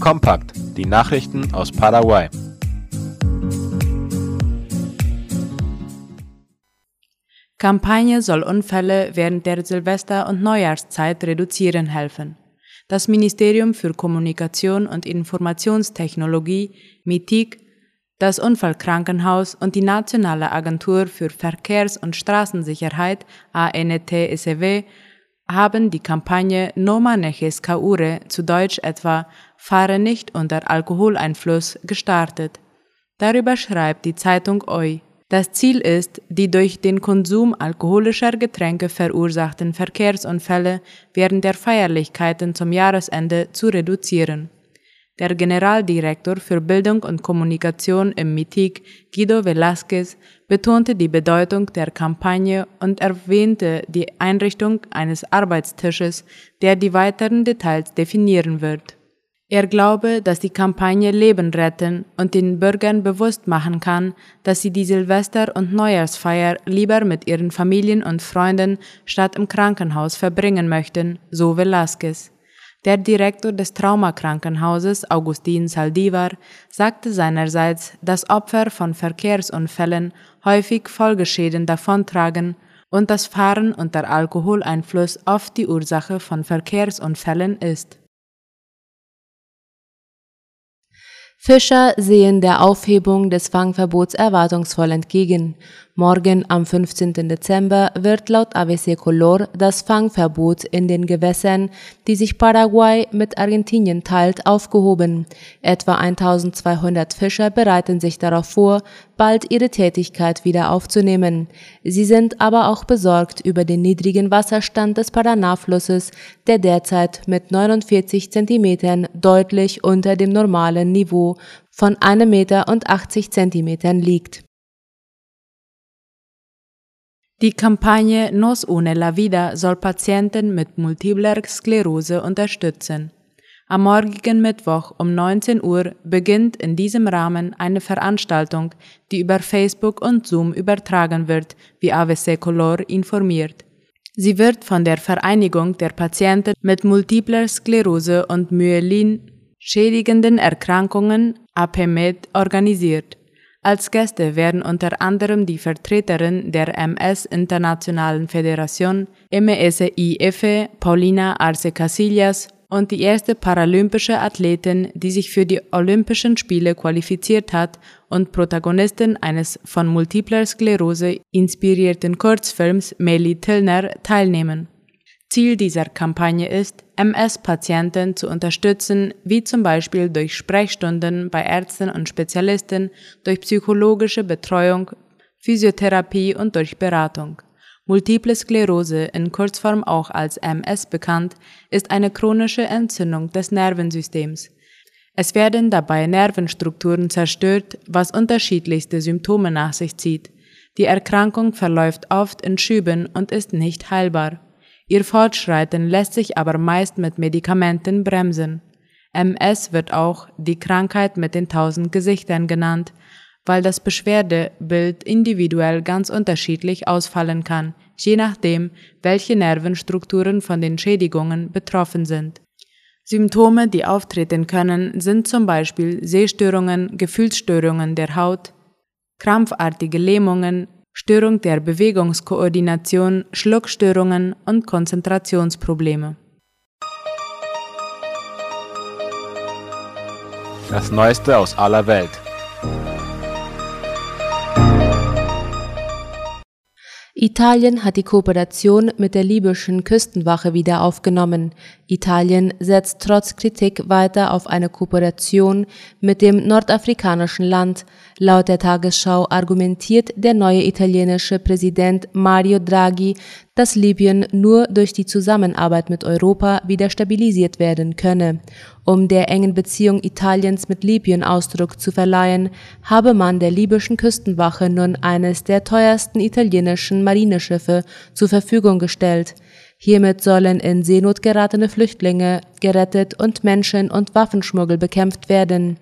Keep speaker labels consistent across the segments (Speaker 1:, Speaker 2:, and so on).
Speaker 1: Kompakt, die Nachrichten aus Paraguay.
Speaker 2: Kampagne soll Unfälle während der Silvester- und Neujahrszeit reduzieren helfen. Das Ministerium für Kommunikation und Informationstechnologie, MITIC, das Unfallkrankenhaus und die Nationale Agentur für Verkehrs- und Straßensicherheit, ANTSW, haben die Kampagne No manejes Kaure, zu Deutsch etwa Fahre nicht unter Alkoholeinfluss, gestartet. Darüber schreibt die Zeitung OI. Das Ziel ist, die durch den Konsum alkoholischer Getränke verursachten Verkehrsunfälle während der Feierlichkeiten zum Jahresende zu reduzieren. Der Generaldirektor für Bildung und Kommunikation im MITIG, Guido Velázquez, betonte die Bedeutung der Kampagne und erwähnte die Einrichtung eines Arbeitstisches, der die weiteren Details definieren wird. Er glaube, dass die Kampagne Leben retten und den Bürgern bewusst machen kann, dass sie die Silvester- und Neujahrsfeier lieber mit ihren Familien und Freunden statt im Krankenhaus verbringen möchten, so Velázquez. Der Direktor des Traumakrankenhauses, Augustin Saldivar, sagte seinerseits, dass Opfer von Verkehrsunfällen häufig Folgeschäden davontragen und das Fahren unter Alkoholeinfluss oft die Ursache von Verkehrsunfällen ist.
Speaker 3: Fischer sehen der Aufhebung des Fangverbots erwartungsvoll entgegen. Morgen am 15. Dezember wird laut ABC Color das Fangverbot in den Gewässern, die sich Paraguay mit Argentinien teilt, aufgehoben. Etwa 1200 Fischer bereiten sich darauf vor, bald ihre Tätigkeit wieder aufzunehmen. Sie sind aber auch besorgt über den niedrigen Wasserstand des Paraná-Flusses, der derzeit mit 49 Zentimetern deutlich unter dem normalen Niveau von 1,80 Meter liegt.
Speaker 2: Die Kampagne Nos une la vida soll Patienten mit multipler Sklerose unterstützen. Am morgigen Mittwoch um 19 Uhr beginnt in diesem Rahmen eine Veranstaltung, die über Facebook und Zoom übertragen wird, wie AVC Color informiert. Sie wird von der Vereinigung der Patienten mit multipler Sklerose und Myelin schädigenden Erkrankungen APMED organisiert. Als Gäste werden unter anderem die Vertreterin der MS Internationalen Föderation MSIF Paulina Arce Casillas und die erste paralympische Athletin, die sich für die Olympischen Spiele qualifiziert hat und Protagonistin eines von multipler Sklerose inspirierten Kurzfilms Meli Tillner teilnehmen. Ziel dieser Kampagne ist, MS-Patienten zu unterstützen, wie zum Beispiel durch Sprechstunden bei Ärzten und Spezialisten, durch psychologische Betreuung, Physiotherapie und durch Beratung. Multiple Sklerose, in Kurzform auch als MS bekannt, ist eine chronische Entzündung des Nervensystems. Es werden dabei Nervenstrukturen zerstört, was unterschiedlichste Symptome nach sich zieht. Die Erkrankung verläuft oft in Schüben und ist nicht heilbar. Ihr Fortschreiten lässt sich aber meist mit Medikamenten bremsen. MS wird auch die Krankheit mit den tausend Gesichtern genannt, weil das Beschwerdebild individuell ganz unterschiedlich ausfallen kann, je nachdem, welche Nervenstrukturen von den Schädigungen betroffen sind. Symptome, die auftreten können, sind zum Beispiel Sehstörungen, Gefühlsstörungen der Haut, krampfartige Lähmungen, Störung der Bewegungskoordination, Schluckstörungen und Konzentrationsprobleme.
Speaker 1: Das Neueste aus aller Welt.
Speaker 3: Italien hat die Kooperation mit der libyschen Küstenwache wieder aufgenommen. Italien setzt trotz Kritik weiter auf eine Kooperation mit dem nordafrikanischen Land. Laut der Tagesschau argumentiert der neue italienische Präsident Mario Draghi, dass Libyen nur durch die Zusammenarbeit mit Europa wieder stabilisiert werden könne. Um der engen Beziehung Italiens mit Libyen Ausdruck zu verleihen, habe man der libyschen Küstenwache nun eines der teuersten italienischen Marineschiffe zur Verfügung gestellt. Hiermit sollen in Seenot geratene Flüchtlinge gerettet und Menschen- und Waffenschmuggel bekämpft werden.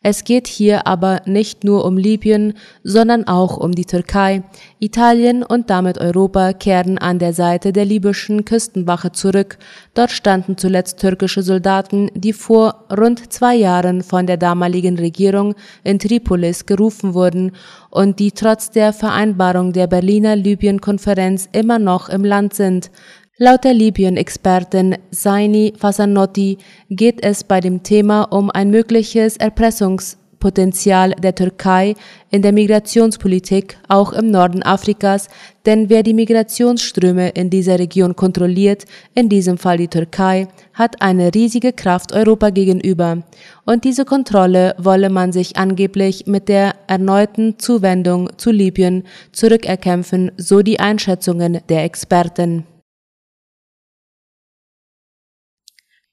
Speaker 3: Es geht hier aber nicht nur um Libyen, sondern auch um die Türkei. Italien und damit Europa kehren an der Seite der libyschen Küstenwache zurück. Dort standen zuletzt türkische Soldaten, die vor rund zwei Jahren von der damaligen Regierung in Tripolis gerufen wurden und die trotz der Vereinbarung der Berliner Libyen-Konferenz immer noch im Land sind. Laut der Libyen-Expertin Saini Fasanotti geht es bei dem Thema um ein mögliches Erpressungspotenzial der Türkei in der Migrationspolitik, auch im Norden Afrikas, denn wer die Migrationsströme in dieser Region kontrolliert, in diesem Fall die Türkei, hat eine riesige Kraft Europa gegenüber. Und diese Kontrolle wolle man sich angeblich mit der erneuten Zuwendung zu Libyen zurückerkämpfen, so die Einschätzungen der Experten.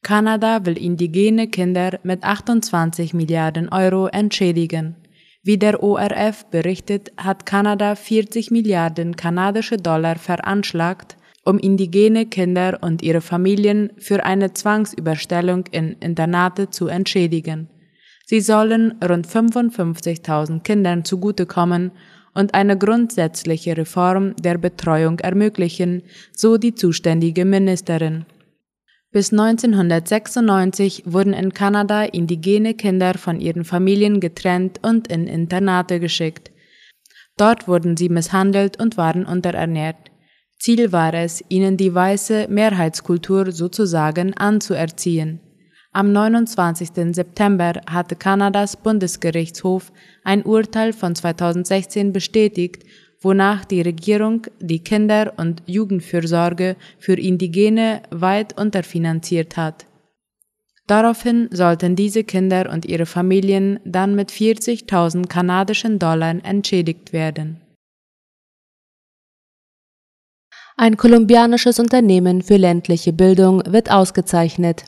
Speaker 2: Kanada will indigene Kinder mit 28 Milliarden Euro entschädigen. Wie der ORF berichtet, hat Kanada 40 Milliarden kanadische Dollar veranschlagt, um indigene Kinder und ihre Familien für eine Zwangsüberstellung in Internate zu entschädigen. Sie sollen rund 55.000 Kindern zugutekommen und eine grundsätzliche Reform der Betreuung ermöglichen, so die zuständige Ministerin. Bis 1996 wurden in Kanada indigene Kinder von ihren Familien getrennt und in Internate geschickt. Dort wurden sie misshandelt und waren unterernährt. Ziel war es, ihnen die weiße Mehrheitskultur sozusagen anzuerziehen. Am 29. September hatte Kanadas Bundesgerichtshof ein Urteil von 2016 bestätigt wonach die Regierung die Kinder- und Jugendfürsorge für Indigene weit unterfinanziert hat. Daraufhin sollten diese Kinder und ihre Familien dann mit 40.000 kanadischen Dollar entschädigt werden.
Speaker 3: Ein kolumbianisches Unternehmen für ländliche Bildung wird ausgezeichnet.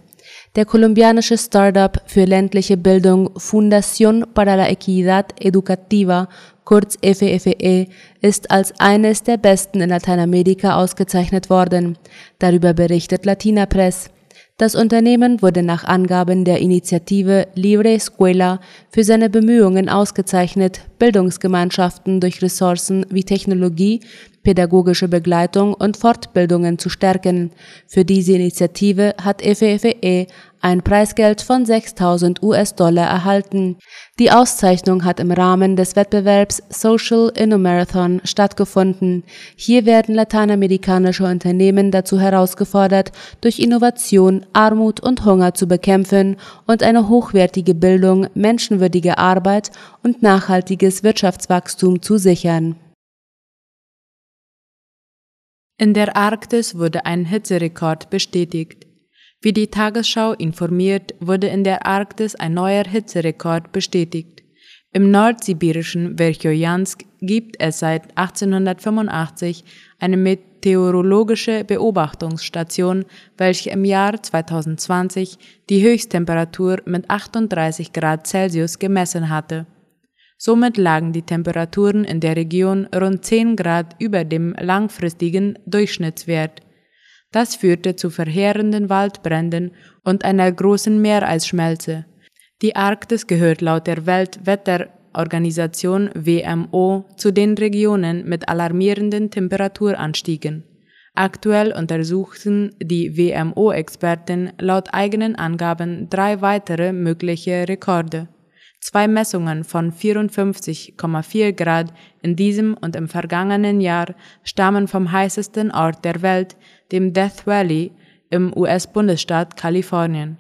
Speaker 3: Der kolumbianische Startup für ländliche Bildung Fundación para la Equidad Educativa kurz FFE, ist als eines der besten in Lateinamerika ausgezeichnet worden. Darüber berichtet Latina Press. Das Unternehmen wurde nach Angaben der Initiative Libre Escuela für seine Bemühungen ausgezeichnet, Bildungsgemeinschaften durch Ressourcen wie Technologie, pädagogische Begleitung und Fortbildungen zu stärken. Für diese Initiative hat FFE ein Preisgeld von 6000 US-Dollar erhalten. Die Auszeichnung hat im Rahmen des Wettbewerbs Social Innomarathon stattgefunden. Hier werden lateinamerikanische Unternehmen dazu herausgefordert, durch Innovation Armut und Hunger zu bekämpfen und eine hochwertige Bildung, menschenwürdige Arbeit und nachhaltiges Wirtschaftswachstum zu sichern.
Speaker 2: In der Arktis wurde ein Hitzerekord bestätigt. Wie die Tagesschau informiert, wurde in der Arktis ein neuer Hitzerekord bestätigt. Im nordsibirischen Verchojansk gibt es seit 1885 eine meteorologische Beobachtungsstation, welche im Jahr 2020 die Höchsttemperatur mit 38 Grad Celsius gemessen hatte. Somit lagen die Temperaturen in der Region rund 10 Grad über dem langfristigen Durchschnittswert. Das führte zu verheerenden Waldbränden und einer großen Meereisschmelze. Die Arktis gehört laut der Weltwetterorganisation WMO zu den Regionen mit alarmierenden Temperaturanstiegen. Aktuell untersuchen die WMO-Experten laut eigenen Angaben drei weitere mögliche Rekorde. Zwei Messungen von 54,4 Grad in diesem und im vergangenen Jahr stammen vom heißesten Ort der Welt, dem Death Valley im US-Bundesstaat Kalifornien.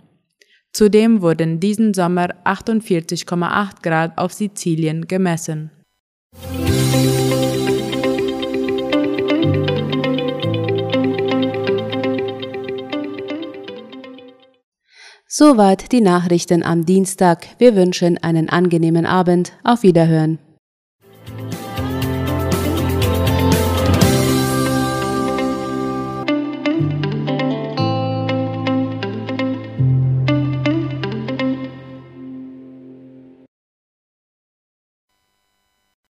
Speaker 2: Zudem wurden diesen Sommer 48,8 Grad auf Sizilien gemessen.
Speaker 3: Soweit die Nachrichten am Dienstag. Wir wünschen einen angenehmen Abend. Auf Wiederhören.